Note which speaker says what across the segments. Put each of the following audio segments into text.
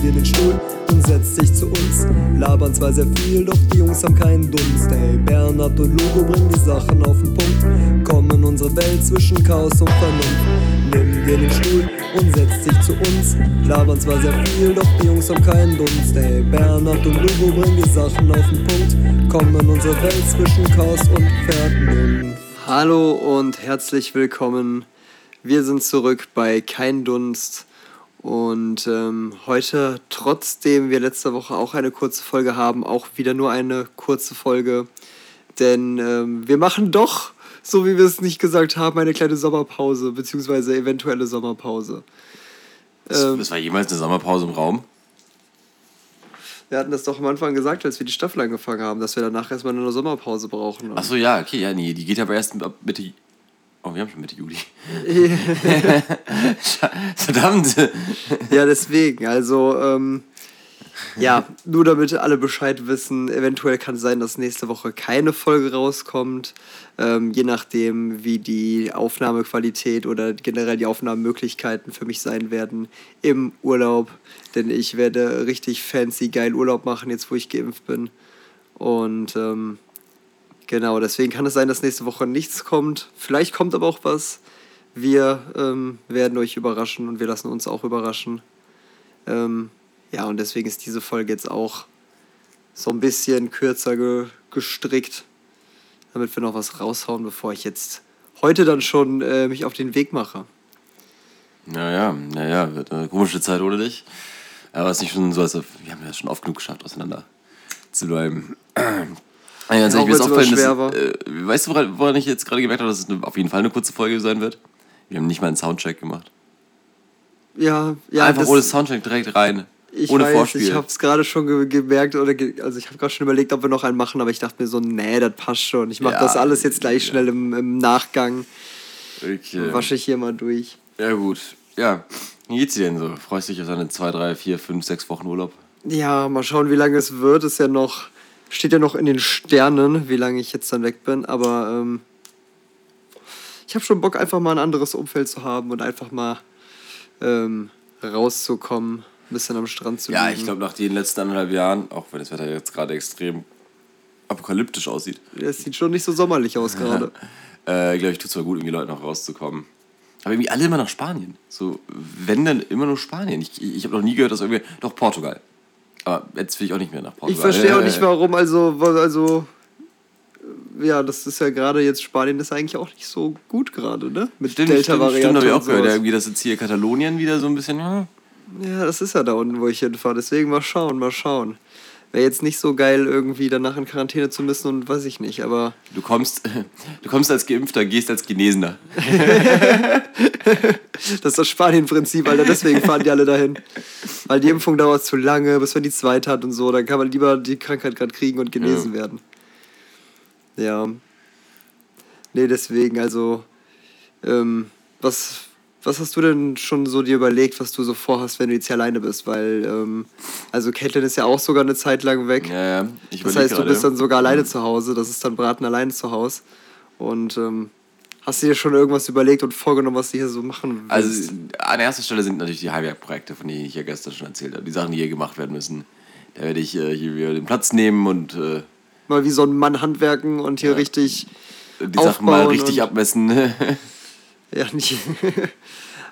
Speaker 1: dir den Stuhl und setzt sich zu uns. Labern zwar sehr viel, doch die Jungs haben keinen Dunst. Hey, Bernhard und Lugo bringen die Sachen auf den Punkt. Kommen unsere Welt zwischen Chaos und Vernunft. Nimm dir den Stuhl und setzt dich zu uns. Labern zwar sehr viel, doch die Jungs haben keinen Dunst. Hey, Bernhard und Lugo bringen die Sachen auf den Punkt. Kommen unsere Welt zwischen Chaos und Vernunft. Hallo und herzlich willkommen. Wir sind zurück bei Kein Dunst. Und ähm, heute, trotzdem wir letzte Woche auch eine kurze Folge haben, auch wieder nur eine kurze Folge. Denn ähm, wir machen doch, so wie wir es nicht gesagt haben, eine kleine Sommerpause, beziehungsweise eventuelle Sommerpause.
Speaker 2: Ähm, es war jemals eine Sommerpause im Raum?
Speaker 1: Wir hatten das doch am Anfang gesagt, als wir die Staffel angefangen haben, dass wir danach erstmal eine Sommerpause brauchen.
Speaker 2: Achso, ja, okay, ja, nee, die geht aber erst ab Mitte Oh, wir haben schon Mitte Juli.
Speaker 1: Verdammt. Ja, deswegen. Also, ähm, ja, nur damit alle Bescheid wissen, eventuell kann es sein, dass nächste Woche keine Folge rauskommt. Ähm, je nachdem, wie die Aufnahmequalität oder generell die Aufnahmemöglichkeiten für mich sein werden im Urlaub. Denn ich werde richtig fancy geil Urlaub machen, jetzt wo ich geimpft bin. Und ähm, Genau, deswegen kann es sein, dass nächste Woche nichts kommt. Vielleicht kommt aber auch was. Wir ähm, werden euch überraschen und wir lassen uns auch überraschen. Ähm, ja, und deswegen ist diese Folge jetzt auch so ein bisschen kürzer ge gestrickt, damit wir noch was raushauen, bevor ich jetzt heute dann schon äh, mich auf den Weg mache.
Speaker 2: Naja, naja, wird eine komische Zeit ohne dich. Aber es ist nicht schon so, als wir haben ja schon oft genug geschafft, auseinander zu bleiben. Ja, also ich mir ist aufgefallen, dass, äh, weißt du, woran, woran ich jetzt gerade gemerkt habe, dass es eine, auf jeden Fall eine kurze Folge sein wird? Wir haben nicht mal einen Soundcheck gemacht.
Speaker 1: Ja, ja.
Speaker 2: Einfach ohne Soundcheck direkt rein.
Speaker 1: Ich ohne weiß, Vorspiel. Ich habe es gerade schon ge gemerkt oder ge also ich habe gerade schon überlegt, ob wir noch einen machen, aber ich dachte mir so, nee, das passt schon. Ich mache ja, das alles jetzt gleich ja. schnell im, im Nachgang. Okay. Wasche ich hier mal durch.
Speaker 2: Ja gut. Ja. Wie geht's dir denn so? Freust du dich auf deine zwei, drei, vier, fünf, sechs Wochen Urlaub?
Speaker 1: Ja, mal schauen, wie lange es wird. Ist ja noch Steht ja noch in den Sternen, wie lange ich jetzt dann weg bin, aber ähm, ich habe schon Bock, einfach mal ein anderes Umfeld zu haben und einfach mal ähm, rauszukommen, ein bisschen am Strand zu
Speaker 2: Ja, liegen. ich glaube, nach den letzten anderthalb Jahren, auch wenn das Wetter jetzt gerade extrem apokalyptisch aussieht.
Speaker 1: Es sieht schon nicht so sommerlich aus gerade.
Speaker 2: äh, glaube ich, tut es zwar gut, irgendwie Leuten auch rauszukommen. Aber irgendwie alle immer nach Spanien. So, wenn dann immer nur Spanien. Ich, ich habe noch nie gehört, dass irgendwie. Doch, Portugal. Aber jetzt will ich auch nicht mehr nach Portugal.
Speaker 1: Ich verstehe auch nicht, warum. Also, also ja, das ist ja gerade jetzt Spanien ist eigentlich auch nicht so gut gerade, ne? Mit
Speaker 2: stimmt, Delta-Variante. Stimmt, habe ich auch gehört. Ja, irgendwie, das jetzt hier Katalonien wieder so ein bisschen. Ja.
Speaker 1: ja, das ist ja da unten, wo ich hinfahre. Deswegen mal schauen, mal schauen. Wäre jetzt nicht so geil, irgendwie danach in Quarantäne zu müssen und weiß ich nicht, aber.
Speaker 2: Du kommst, du kommst als Geimpfter, gehst als Genesener.
Speaker 1: das ist das Spanien-Prinzip, Alter, deswegen fahren die alle dahin. Weil die Impfung dauert zu lange, bis man die zweite hat und so. Dann kann man lieber die Krankheit gerade kriegen und genesen ja. werden. Ja. Nee, deswegen, also. Ähm, was was hast du denn schon so dir überlegt, was du so vorhast, wenn du jetzt hier alleine bist? Weil, ähm, also Caitlin ist ja auch sogar eine Zeit lang weg. Ja, ja. Ich das heißt, du bist dann sogar alleine zu Hause. Das ist dann Braten alleine zu Hause. Und ähm, hast du dir schon irgendwas überlegt und vorgenommen, was du hier so machen
Speaker 2: willst? Also an erster Stelle sind natürlich die Heimwerkprojekte, von denen ich ja gestern schon erzählt habe. Die Sachen, die hier gemacht werden müssen. Da werde ich äh, hier wieder den Platz nehmen und... Äh,
Speaker 1: mal wie so ein Mann handwerken und hier ja, richtig
Speaker 2: Die Sachen mal richtig abmessen.
Speaker 1: Ja, nicht.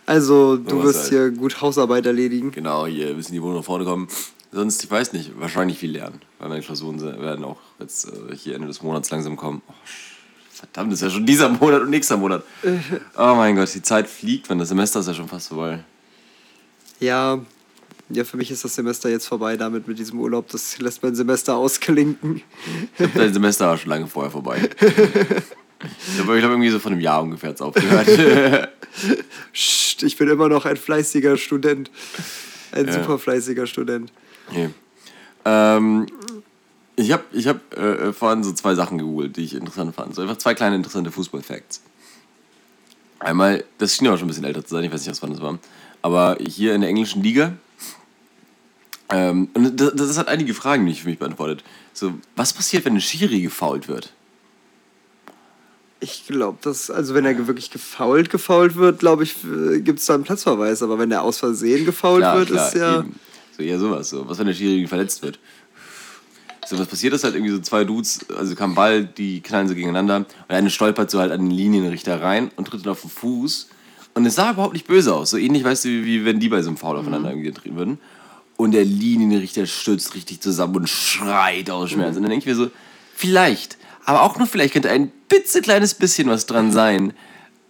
Speaker 1: Also, du wirst halt. hier gut Hausarbeit erledigen.
Speaker 2: Genau, hier müssen die Wohnung nach vorne kommen. Sonst, ich weiß nicht, wahrscheinlich viel lernen. Weil meine Klausuren werden auch jetzt äh, hier Ende des Monats langsam kommen. Oh, verdammt, das ist ja schon dieser Monat und nächster Monat. Oh mein Gott, die Zeit fliegt, wenn das Semester ist ja schon fast vorbei.
Speaker 1: Ja, ja, für mich ist das Semester jetzt vorbei damit mit diesem Urlaub. Das lässt mein Semester ausklinken.
Speaker 2: Ich glaube, dein Semester war schon lange vorher vorbei. Ich habe irgendwie so von einem Jahr ungefähr jetzt aufgehört.
Speaker 1: Psst, ich bin immer noch ein fleißiger Student. Ein ja. super fleißiger Student.
Speaker 2: Okay. Ähm, ich habe ich hab, äh, vorhin so zwei Sachen gegoogelt, die ich interessant fand. So einfach zwei kleine interessante Fußball-Facts. Einmal, das schien aber schon ein bisschen älter zu sein, ich weiß nicht, was wann das war. Aber hier in der englischen Liga, ähm, und das, das hat einige Fragen, die ich für mich beantwortet. So, was passiert, wenn ein Schiri gefault wird?
Speaker 1: Ich glaube, dass, also wenn er wirklich gefault, gefault wird, glaube ich, gibt es da einen Platzverweis. Aber wenn er aus Versehen gefault klar, wird, klar, ist ja. Eben.
Speaker 2: So eher sowas. So. Was, wenn der Schiri verletzt wird? So, was passiert ist halt irgendwie so zwei Dudes, also kam Ball, die knallen so gegeneinander und eine stolpert so halt an den Linienrichter rein und tritt dann auf den Fuß. Und es sah überhaupt nicht böse aus. So ähnlich, weißt du, wie, wie wenn die bei so einem Foul aufeinander irgendwie treten würden. Und der Linienrichter stürzt richtig zusammen und schreit aus Schmerz. Und dann denke ich mir so, vielleicht, aber auch nur vielleicht könnte ein klitzekleines bisschen was dran sein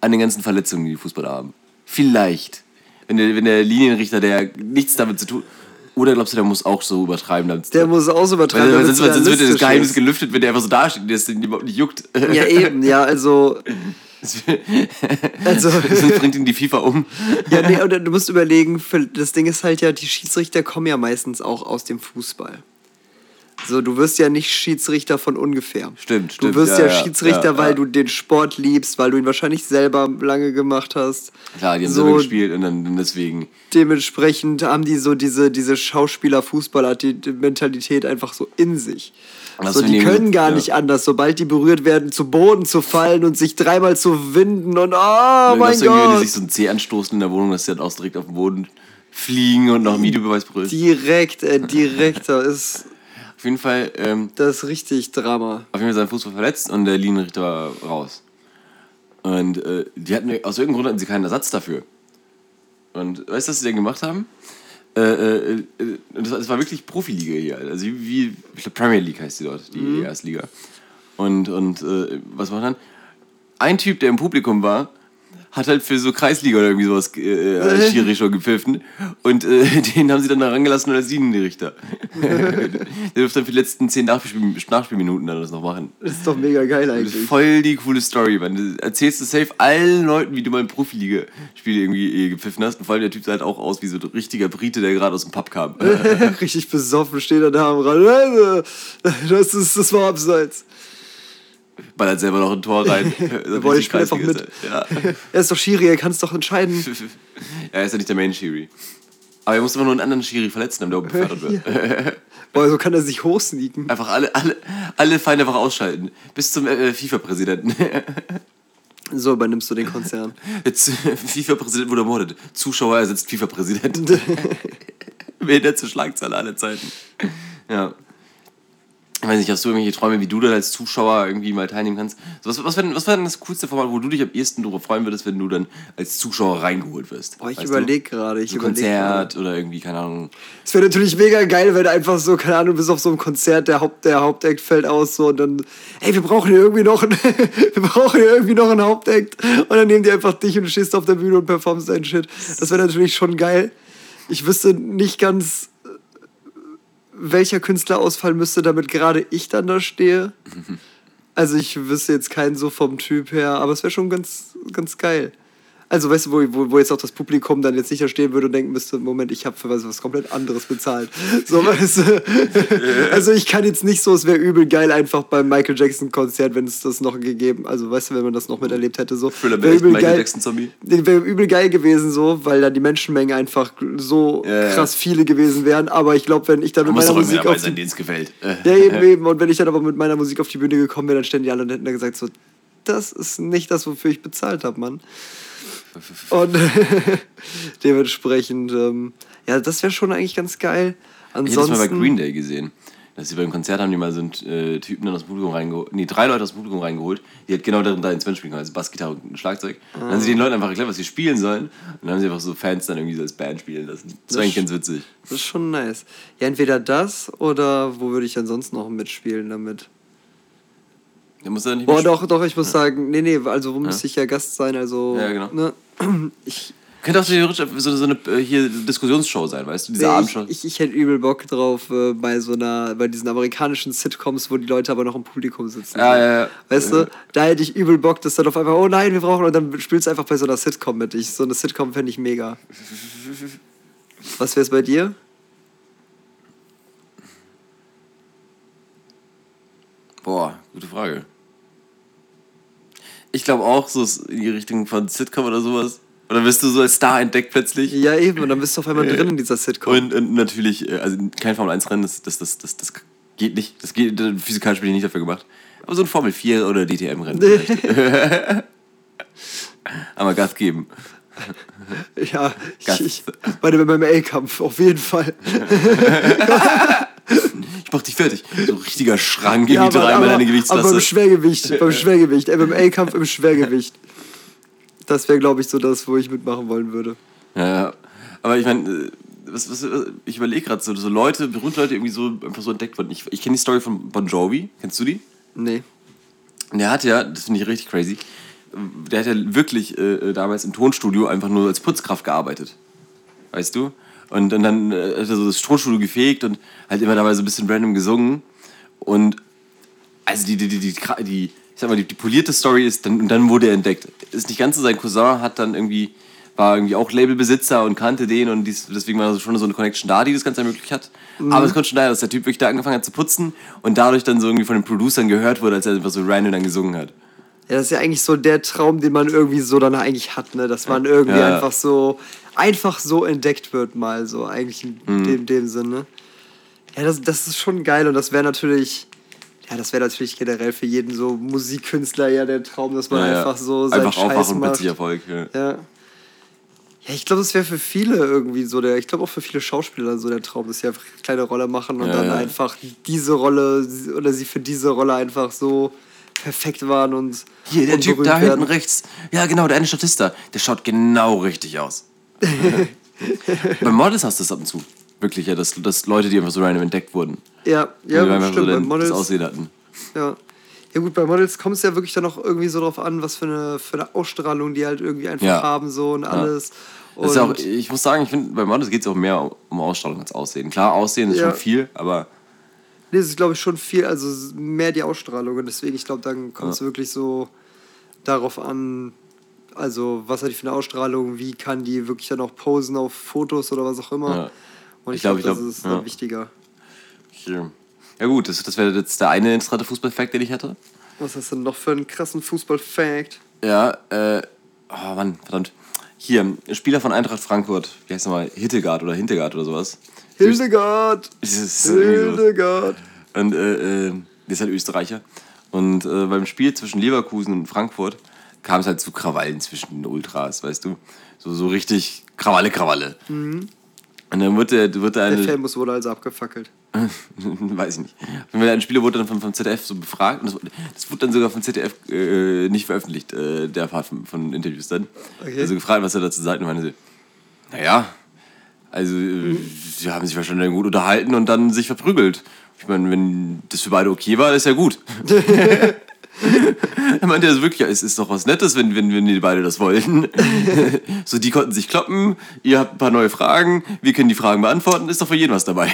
Speaker 2: an den ganzen Verletzungen, die die Fußballer haben. Vielleicht. Wenn der, wenn der Linienrichter, der nichts damit zu tun oder glaubst du, der muss auch so übertreiben? Damit
Speaker 1: Der muss auch so übertreiben,
Speaker 2: Weil, sonst, sonst wird das Geheimnis
Speaker 1: ist.
Speaker 2: gelüftet, wenn der einfach so dasteht und das den überhaupt nicht juckt.
Speaker 1: Ja, eben, ja, also. also
Speaker 2: Sonst bringt ihn die FIFA um.
Speaker 1: ja, nee, oder du musst überlegen, das Ding ist halt ja, die Schiedsrichter kommen ja meistens auch aus dem Fußball. So, du wirst ja nicht Schiedsrichter von ungefähr.
Speaker 2: Stimmt,
Speaker 1: Du
Speaker 2: stimmt,
Speaker 1: wirst
Speaker 2: ja,
Speaker 1: ja, Schiedsrichter,
Speaker 2: ja,
Speaker 1: weil
Speaker 2: ja.
Speaker 1: du den Sport liebst, weil du ihn wahrscheinlich selber lange gemacht hast.
Speaker 2: Klar, die haben
Speaker 1: so,
Speaker 2: selber gespielt und dann deswegen.
Speaker 1: Dementsprechend haben die so diese, diese Schauspieler-Fußballer, die, die Mentalität einfach so in sich. So, die können gar nicht anders, sobald die berührt werden, zu Boden zu fallen und sich dreimal zu winden und oh
Speaker 2: Wenn
Speaker 1: mein
Speaker 2: irgendwie, wenn die
Speaker 1: Gott.
Speaker 2: sich so ein Zeh anstoßen in der Wohnung, dass sie dann auch direkt auf den Boden fliegen und noch einen Videobeweis brüllen.
Speaker 1: Direkt, äh, direkt, ist
Speaker 2: Auf jeden Fall, ähm,
Speaker 1: das ist richtig Drama.
Speaker 2: auf jeden Fall sein Fuß war verletzt und der Linienrichter war raus. Und äh, die hatten aus irgendeinem Grund hatten sie keinen Ersatz dafür. Und weißt du, was sie denn gemacht haben? Äh, äh, äh, das, war- das war wirklich Profiliga hier. Also wie, wie ich glaube Premier League heißt die dort, die Erstliga. Und, und äh, was war dann? Ein Typ, der im Publikum war, hat halt für so Kreisliga oder irgendwie sowas äh, als Schiri schon gepfiffen. Und äh, den haben sie dann da rangelassen als Linienrichter. der dürfte dann für die letzten zehn Nachspiel Nachspielminuten dann das noch machen.
Speaker 1: Das ist doch mega geil eigentlich.
Speaker 2: voll die coole Story, man. Du erzählst du safe allen Leuten, wie du mal ein Profiliga-Spiel irgendwie äh, gepfiffen hast. Und vor allem der Typ sah halt auch aus wie so ein richtiger Brite, der gerade aus dem Pub kam.
Speaker 1: richtig besoffen steht er da am Rand. Also, Das, ist, das war abseits.
Speaker 2: Ballert selber noch ein Tor rein. So
Speaker 1: wollte ich einfach mit.
Speaker 2: er. Ja.
Speaker 1: Er ist doch Schiri, er kann es doch entscheiden.
Speaker 2: ja, er ist ja nicht der Main Shiri. Aber er muss immer nur einen anderen Schiri verletzen, damit er oben befördert wird.
Speaker 1: Boah, so kann er sich hochsneaken.
Speaker 2: Einfach alle, alle, alle Feinde einfach ausschalten. Bis zum äh, FIFA-Präsidenten.
Speaker 1: So übernimmst du den Konzern.
Speaker 2: Jetzt FIFA-Präsident wurde ermordet. Zuschauer ersetzt FIFA-Präsident. Behinderte Schlagzeile aller Zeiten. Ja. Ich weiß nicht, hast du irgendwelche Träume, wie du dann als Zuschauer irgendwie mal teilnehmen kannst? Was, was wäre denn, was wär denn das coolste Format, wo du dich am ehesten darüber freuen würdest, wenn du dann als Zuschauer reingeholt wirst?
Speaker 1: Boah, ich überlege gerade. Ich
Speaker 2: So
Speaker 1: überleg
Speaker 2: Konzert oder irgendwie, keine Ahnung.
Speaker 1: Es wäre natürlich mega geil, wenn einfach so, keine Ahnung, bis auf so einem Konzert der, Haupt, der Hauptakt fällt aus so und dann, ey, wir brauchen hier irgendwie noch einen, wir brauchen hier irgendwie noch einen Hauptakt und dann nehmen die einfach dich und du stehst auf der Bühne und performst deinen Shit. Das wäre natürlich schon geil. Ich wüsste nicht ganz, welcher Künstler ausfallen müsste, damit gerade ich dann da stehe. Also ich wüsste jetzt keinen so vom Typ her, aber es wäre schon ganz, ganz geil. Also weißt du, wo, wo, wo jetzt auch das Publikum dann jetzt nicht da stehen würde und denken müsste, Moment, ich habe für was, was komplett anderes bezahlt. So, weißt du? Also ich kann jetzt nicht so, es wäre übel geil einfach beim Michael Jackson Konzert, wenn es das noch gegeben, also weißt du, wenn man das noch miterlebt hätte, so.
Speaker 2: Thriller
Speaker 1: Wär übel
Speaker 2: Michael
Speaker 1: geil. Wäre übel geil gewesen, so, weil dann die Menschenmenge einfach so
Speaker 2: Ja,
Speaker 1: krass viele gewesen wären. Aber ich glaube, wenn ich dann mit meiner Musik auf
Speaker 2: sein,
Speaker 1: die
Speaker 2: gefällt.
Speaker 1: Ja, eben, eben. Und wenn ich dann aber mit meiner Musik auf die Bühne gekommen wäre, dann ständen die alle und hätten da gesagt, so, das ist nicht das, wofür ich bezahlt habe, Mann. Und dementsprechend, ähm, ja, das wäre schon eigentlich ganz geil.
Speaker 2: Ich hätte das mal bei
Speaker 1: Ansonsten,
Speaker 2: Green Day gesehen. Dass sie beim Konzert haben die mal so einen äh, Typen dann aus dem Publikum reingeholt. Nee, drei Leute aus dem Publikum reingeholt, die halt genau darin da Instrument spielen können, also Bassgitarre und Schlagzeug. Und dann haben sie den Leuten einfach erklärt, was sie spielen sollen. Und dann haben sie einfach so Fans dann irgendwie so als Band spielen lassen. Das war eigentlich ganz witzig.
Speaker 1: das ist schon nice. Ja, entweder das oder wo würde ich ansonsten noch mitspielen damit?
Speaker 2: Der muss dann nicht
Speaker 1: Boah, doch, doch, ich muss sagen, nee, nee, also wo müsste ich ja Gast sein, also,
Speaker 2: Ja, genau.
Speaker 1: ne, ich,
Speaker 2: Könnte auch theoretisch so, so eine äh, hier Diskussionsshow sein, weißt du? Diese
Speaker 1: Nee,
Speaker 2: Abendshow.
Speaker 1: ich, ich, ich hätte übel Bock drauf äh, bei so einer, bei diesen amerikanischen Sitcoms, wo die Leute aber noch im Publikum sitzen.
Speaker 2: Ja, ja, ja.
Speaker 1: Weißt du, da hätte ich übel Bock, dass dann auf einmal, oh nein, wir brauchen, und dann spielst du einfach bei so einer Sitcom mit. Ich, so eine Sitcom fände ich mega. Was wäre es bei dir?
Speaker 2: Boah, gute Frage. Ich glaube auch so in die Richtung von Sitcom oder sowas. Oder wirst du so als Star entdeckt plötzlich?
Speaker 1: Ja, eben, und dann bist du auf einmal
Speaker 2: Äh,
Speaker 1: drin in dieser Sitcom.
Speaker 2: Und, und natürlich, äh, also kein Formel-1-Rennen, das, das, das, das, das geht nicht. Das geht, physikalisch bin ich nicht dafür gemacht. Aber so ein Formel 4 oder DTM-Rennen. Einmal Gas geben.
Speaker 1: Ja, ich, ich, bei dem MMA-Kampf, auf jeden Fall.
Speaker 2: Ich mach dich fertig. So ein richtiger Schrank, irgendwie
Speaker 1: aber,
Speaker 2: dreimal
Speaker 1: aber,
Speaker 2: deine
Speaker 1: aber
Speaker 2: Gewichtsklasse.
Speaker 1: beim Schwergewicht, beim Schwergewicht, MMA-Kampf im Schwergewicht. Das wäre, glaube ich, so das, wo ich mitmachen wollen würde.
Speaker 2: Ja, ja. Aber ich meine, äh, was, was, ich überlege gerade so, so Leute, berühmte Leute irgendwie so einfach so entdeckt wurden. Ich, ich kenne die Story von Bon Jovi. Kennst du die?
Speaker 1: Nee.
Speaker 2: Und der hat ja, das finde ich richtig crazy, der hat ja wirklich äh, damals im Tonstudio einfach nur als Putzkraft gearbeitet. Weißt du? Und, und dann äh, hat er so das Tonstudio gefegt und halt immer dabei so ein bisschen random gesungen. Und also die, die, die, die, die ich sag mal, die, die polierte Story ist, dann, und dann wurde er entdeckt. Ist nicht ganz so, sein Cousin hat dann irgendwie, war irgendwie auch Labelbesitzer und kannte den und dies, deswegen war schon so eine Connection da, die das Ganze ermöglicht hat. Aber es konnte schon daher, dass der Typ wirklich da angefangen hat zu putzen und dadurch dann so irgendwie von den Producern gehört wurde, als er einfach so random dann gesungen hat.
Speaker 1: Ja, das ist ja eigentlich so der Traum, den man irgendwie so dann eigentlich hat, ne? Dass man irgendwie
Speaker 2: Ja.
Speaker 1: einfach so, einfach so entdeckt wird mal, so eigentlich in
Speaker 2: Mhm.
Speaker 1: dem, dem Sinne. Ja, das, das ist schon geil und das wäre natürlich, ja, das wäre natürlich generell für jeden so Musikkünstler ja der Traum, dass man
Speaker 2: Ja,
Speaker 1: einfach so seinen
Speaker 2: Einfach
Speaker 1: Scheiß
Speaker 2: aufwachen
Speaker 1: macht.
Speaker 2: plötzlich Erfolg. Ja.
Speaker 1: Ja. Ja, ich glaube, das wäre für viele irgendwie so der, ich glaube auch für viele Schauspieler so der Traum, dass sie einfach eine kleine Rolle machen und
Speaker 2: Ja,
Speaker 1: dann einfach diese Rolle oder sie für diese Rolle einfach so perfekt waren und
Speaker 2: Hier, der
Speaker 1: und
Speaker 2: Typ da hinten rechts. Ja, genau, der eine Statist da. Der schaut genau richtig aus. Bei Models hast du das ab und zu. Wirklich, ja, dass, dass Leute, die einfach so random entdeckt wurden.
Speaker 1: Ja, ja,
Speaker 2: die einfach
Speaker 1: stimmt.
Speaker 2: so dann
Speaker 1: Models,
Speaker 2: das Aussehen hatten.
Speaker 1: ja. ja, gut, bei Models kommt es ja wirklich dann auch irgendwie so drauf an, was für eine, für eine Ausstrahlung die halt irgendwie einfach
Speaker 2: Ja.
Speaker 1: haben so und alles.
Speaker 2: Das ist ja auch,
Speaker 1: Und-
Speaker 2: ich muss sagen, ich finde, bei Models geht es auch mehr um Ausstrahlung als Aussehen. Klar, Aussehen ist
Speaker 1: Ja.
Speaker 2: schon viel, aber
Speaker 1: Nee, das ist, glaube ich, schon viel, also mehr die Ausstrahlung. Und deswegen, ich glaube, dann kommt es
Speaker 2: Ja.
Speaker 1: wirklich so darauf an, also was hat die für eine Ausstrahlung, wie kann die wirklich dann auch posen auf Fotos oder was auch immer.
Speaker 2: Ja.
Speaker 1: Und ich,
Speaker 2: Ich glaub,
Speaker 1: glaube,
Speaker 2: glaub,
Speaker 1: das ist
Speaker 2: ja.
Speaker 1: dann wichtiger.
Speaker 2: Ja gut, das, das wäre jetzt der eine interessante Fußballfakt, den ich hätte.
Speaker 1: Was hast du denn noch für einen krassen Fußball-Fact?
Speaker 2: Ja, äh, oh Mann, verdammt. Hier, Spieler von Eintracht Frankfurt, wie heißt nochmal, Hittegard oder Hintegard oder sowas.
Speaker 1: Hildegard!
Speaker 2: Sowas.
Speaker 1: Hildegard!
Speaker 2: Und äh, äh, der ist halt Österreicher. Und äh, beim Spiel zwischen Leverkusen und Frankfurt kam es halt zu Krawallen zwischen den Ultras, weißt du? So, so richtig Krawalle, Krawalle. Und dann wird der, wird der
Speaker 1: Der
Speaker 2: eine,
Speaker 1: Famous wurde also abgefackelt.
Speaker 2: weiß ich nicht. Wenn wir ein Spieler wurde dann vom, vom ZDF so befragt und das, wurde- das wurde dann sogar vom ZDF äh, nicht veröffentlicht, äh, der Part von, von Interviews dann.
Speaker 1: Okay.
Speaker 2: Also gefragt, was er dazu sagt und meine so, naja, also äh, sie haben sich wahrscheinlich gut unterhalten und dann sich verprügelt. Ich meine, wenn das für beide okay war, ist ja gut. er meinte also wirklich, ja, es ist doch was Nettes, wenn, wenn, wenn die beide das wollten. so, die konnten sich kloppen, ihr habt ein paar neue Fragen, wir können die Fragen beantworten, ist doch für jeden was dabei.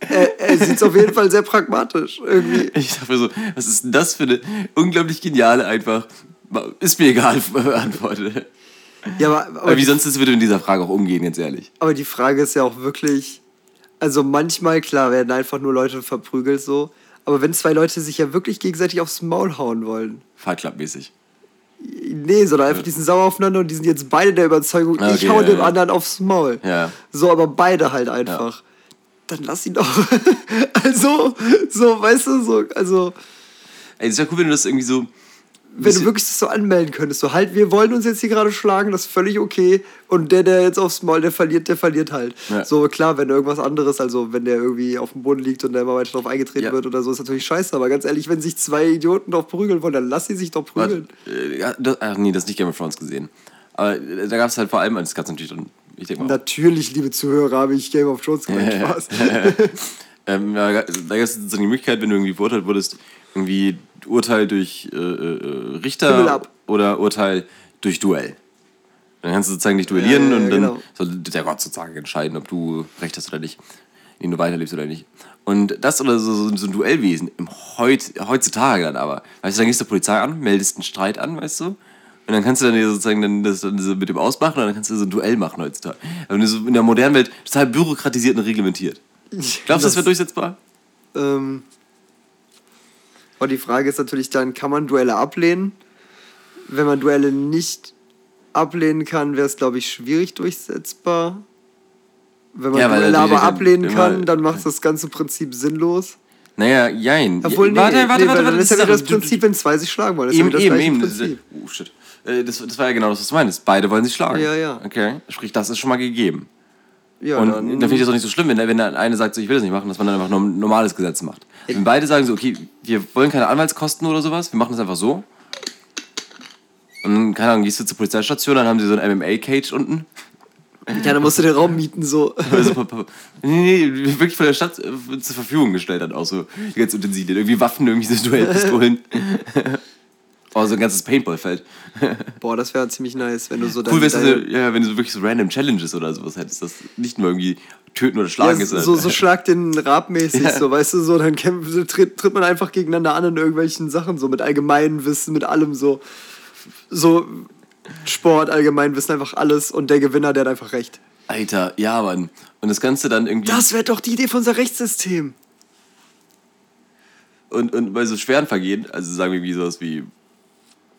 Speaker 1: Er, er sieht es auf jeden Fall sehr pragmatisch. Irgendwie.
Speaker 2: Ich dachte mir so, was ist denn das für eine unglaublich geniale einfach, ist mir egal, Antworte.
Speaker 1: Ja, aber, aber,
Speaker 2: wie sonst ist, würde mit dieser Frage auch umgehen, ganz ehrlich.
Speaker 1: aber die Frage ist ja auch wirklich. Also manchmal, klar, werden einfach nur Leute verprügelt so. Aber wenn zwei Leute sich ja wirklich gegenseitig aufs Maul hauen wollen.
Speaker 2: Fight Club-mäßig.
Speaker 1: Nee, sondern einfach die sind sauer aufeinander und die sind jetzt beide der Überzeugung,
Speaker 2: Ah,
Speaker 1: ich
Speaker 2: okay,
Speaker 1: hau
Speaker 2: ja,
Speaker 1: dem
Speaker 2: ja.
Speaker 1: anderen aufs Maul.
Speaker 2: Ja.
Speaker 1: So, aber beide halt einfach. Dann lass ihn doch. also, so, weißt du, so, also,
Speaker 2: Ey, das wäre cool, wenn du das irgendwie so.
Speaker 1: Wenn du wirklich das so anmelden könntest, so halt, wir wollen uns jetzt hier gerade schlagen, das ist völlig okay. Und der, der jetzt aufs Maul, der verliert, der verliert halt.
Speaker 2: Ja.
Speaker 1: So, klar, wenn irgendwas anderes, also wenn der irgendwie auf dem Boden liegt und der immer weiter drauf eingetreten
Speaker 2: Ja.
Speaker 1: wird oder so, ist natürlich scheiße. Aber ganz ehrlich, wenn sich zwei Idioten doch prügeln wollen, dann lass sie sich doch
Speaker 2: Warte,
Speaker 1: prügeln.
Speaker 2: äh, ja, das, ach nee, das ist nicht Game of Thrones gesehen. Aber äh, da gab es halt vor allem, das gab es natürlich dann, ich denke mal.
Speaker 1: Natürlich, liebe Zuhörer, habe ich Game of Thrones gemeint. Spaß.
Speaker 2: Ähm, ja, da gab es so die Möglichkeit, wenn du irgendwie verurteilt wurdest, irgendwie Urteil durch äh, äh, Richter
Speaker 1: Himmel ab.
Speaker 2: oder Urteil durch Duell. Dann kannst du sozusagen dich duellieren
Speaker 1: Ja, ja,
Speaker 2: und dann
Speaker 1: genau.
Speaker 2: soll der Gott sozusagen entscheiden, ob du recht hast oder nicht, wenn du weiterlebst oder nicht. Und das oder so, so, ein Duellwesen im Heut, heutzutage dann aber. Weißt du, dann gehst du Polizei an, meldest einen Streit an, weißt du? Und dann kannst du dann sozusagen dann das dann so mit dem ausmachen und dann kannst du so ein Duell machen heutzutage. Aber wenn du so in der modernen Welt total bürokratisiert und reglementiert. Glaubst du, das wäre durchsetzbar?
Speaker 1: Ähm, aber die Frage ist natürlich dann, kann man Duelle ablehnen? Wenn man Duelle nicht ablehnen kann, wäre es, glaube ich, schwierig durchsetzbar. Wenn man
Speaker 2: Ja,
Speaker 1: Duelle aber ablehnen
Speaker 2: immer-
Speaker 1: kann, dann macht das ganze Prinzip sinnlos.
Speaker 2: Naja, jein.
Speaker 1: Obwohl, nee,
Speaker 2: warte, warte,
Speaker 1: nee,
Speaker 2: warte, warte.
Speaker 1: dann ist ja wieder
Speaker 2: das
Speaker 1: das Prinzip, wenn zwei sich schlagen wollen. Das
Speaker 2: Eben,
Speaker 1: ist ja
Speaker 2: eben, eben.
Speaker 1: das
Speaker 2: das
Speaker 1: gleiche
Speaker 2: ist-
Speaker 1: Prinzip.
Speaker 2: Oh, shit. Äh, das, das war ja genau das, was du meinst. Beide wollen sich schlagen.
Speaker 1: Ja, ja.
Speaker 2: Okay, sprich, das ist schon mal gegeben.
Speaker 1: Ja,
Speaker 2: und
Speaker 1: dann-
Speaker 2: dann, finde ich das auch nicht so schlimm, wenn, wenn der eine sagt, so, ich will das nicht machen, dass man dann einfach ein normales Gesetz macht. Wenn beide sagen so, okay, wir wollen keine Anwaltskosten oder sowas, wir machen das einfach so. Und dann, keine Ahnung, gehst du zur Polizeistation, dann haben sie so ein MMA-Cage unten.
Speaker 1: Ja, dann musst du den Raum mieten, so.
Speaker 2: Also, nee, nee, wirklich von der Stadt äh, zur Verfügung gestellt dann auch so die ganzen Utensilien. Irgendwie Waffen, irgendwie so Duellpistolen. oh, so ein ganzes Paintballfeld.
Speaker 1: Boah, das wäre ziemlich nice, wenn du so
Speaker 2: Cool
Speaker 1: deine-
Speaker 2: wenn du, ja, wenn du so wirklich so random Challenges oder sowas hättest, das nicht nur irgendwie töten oder
Speaker 1: Ja,
Speaker 2: schlagen ist.
Speaker 1: so, so schlag den Rab-mäßig,
Speaker 2: Ja.
Speaker 1: so, weißt du, so, dann kämpft, tritt, tritt man einfach gegeneinander an in irgendwelchen Sachen, so mit allgemeinem Wissen, mit allem so. So Sport, Allgemeinwissen, einfach alles und der Gewinner, der hat einfach recht.
Speaker 2: Alter, ja, Mann. Und das Ganze dann irgendwie.
Speaker 1: Das wäre doch die Idee von unser Rechtssystem.
Speaker 2: Und, und bei so schweren Vergehen, also sagen wir irgendwie sowas wie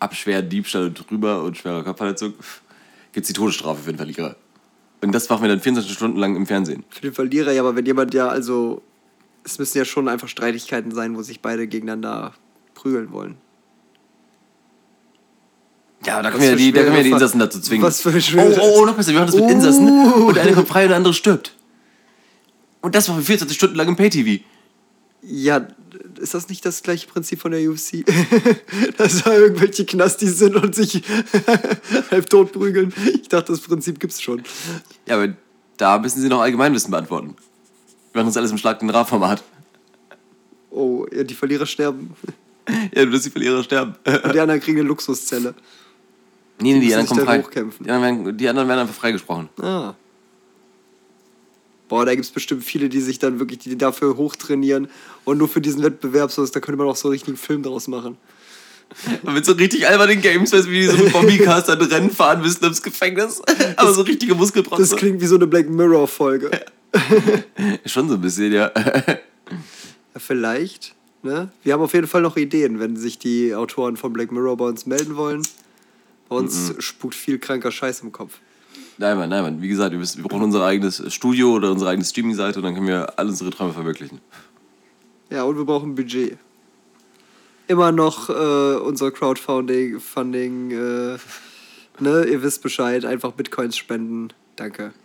Speaker 2: Abschwer, Diebstahl und drüber und schwere Körperverletzung, gibt es die Todesstrafe für den Verlierer. Und das machen wir dann 24 Stunden lang im Fernsehen.
Speaker 1: Für den Verlierer, ja, aber wenn jemand ja, also, es müssen ja schon einfach Streitigkeiten sein, wo sich beide gegeneinander prügeln wollen.
Speaker 2: Ja, da können wir die, da können wir die Insassen dazu zwingen.
Speaker 1: was für
Speaker 2: oh,
Speaker 1: schwere-
Speaker 2: oh, oh, noch besser, wir machen das mit
Speaker 1: Uh.
Speaker 2: Insassen und der eine kommt frei und der andere stirbt. Und das machen wir 24 Stunden lang im Pay-TV.
Speaker 1: Ja, ist das nicht das gleiche Prinzip von der UFC? Dass da irgendwelche Knastis sind und sich halb tot prügeln. Ich dachte, das Prinzip gibt's schon.
Speaker 2: Ja, aber da müssen sie noch Allgemeinwissen beantworten. Wir machen das alles im Schlag den Format.
Speaker 1: Oh, ja, die Verlierer sterben
Speaker 2: Ja, du wirst die Verlierer sterben.
Speaker 1: und die anderen kriegen eine Luxuszelle.
Speaker 2: Nee, nee, die
Speaker 1: müssen
Speaker 2: anderen kommen frei. Die anderen, werden, die anderen werden einfach freigesprochen.
Speaker 1: Ah. Boah, da gibt's bestimmt viele, die sich dann wirklich die dafür hochtrainieren und nur für diesen Wettbewerb so ist. Da könnte man auch so einen richtigen Film draus machen.
Speaker 2: Und mit so richtig albernen Games, weißt du, wie die so mit Bobbycast dann Rennen fahren müssen ins Gefängnis. Aber so richtige Muskelprotze.
Speaker 1: Das klingt wie so eine Black Mirror-Folge.
Speaker 2: Schon so ein bisschen, ja.
Speaker 1: Ja, vielleicht. Ne? Wir haben auf jeden Fall noch Ideen, wenn sich die Autoren von Black Mirror bei uns melden wollen. Bei uns
Speaker 2: Mhm.
Speaker 1: spukt viel kranker Scheiß im Kopf.
Speaker 2: Nein, Mann, nein, Mann. Wie gesagt, wir, müssen, wir brauchen unser eigenes Studio oder unsere eigene Streaming-Seite und dann können wir all unsere Träume verwirklichen.
Speaker 1: Ja, und wir brauchen Budget. Immer noch äh, unser Crowdfunding, Funding, äh, ne, ihr wisst Bescheid, einfach Bitcoins spenden. Danke.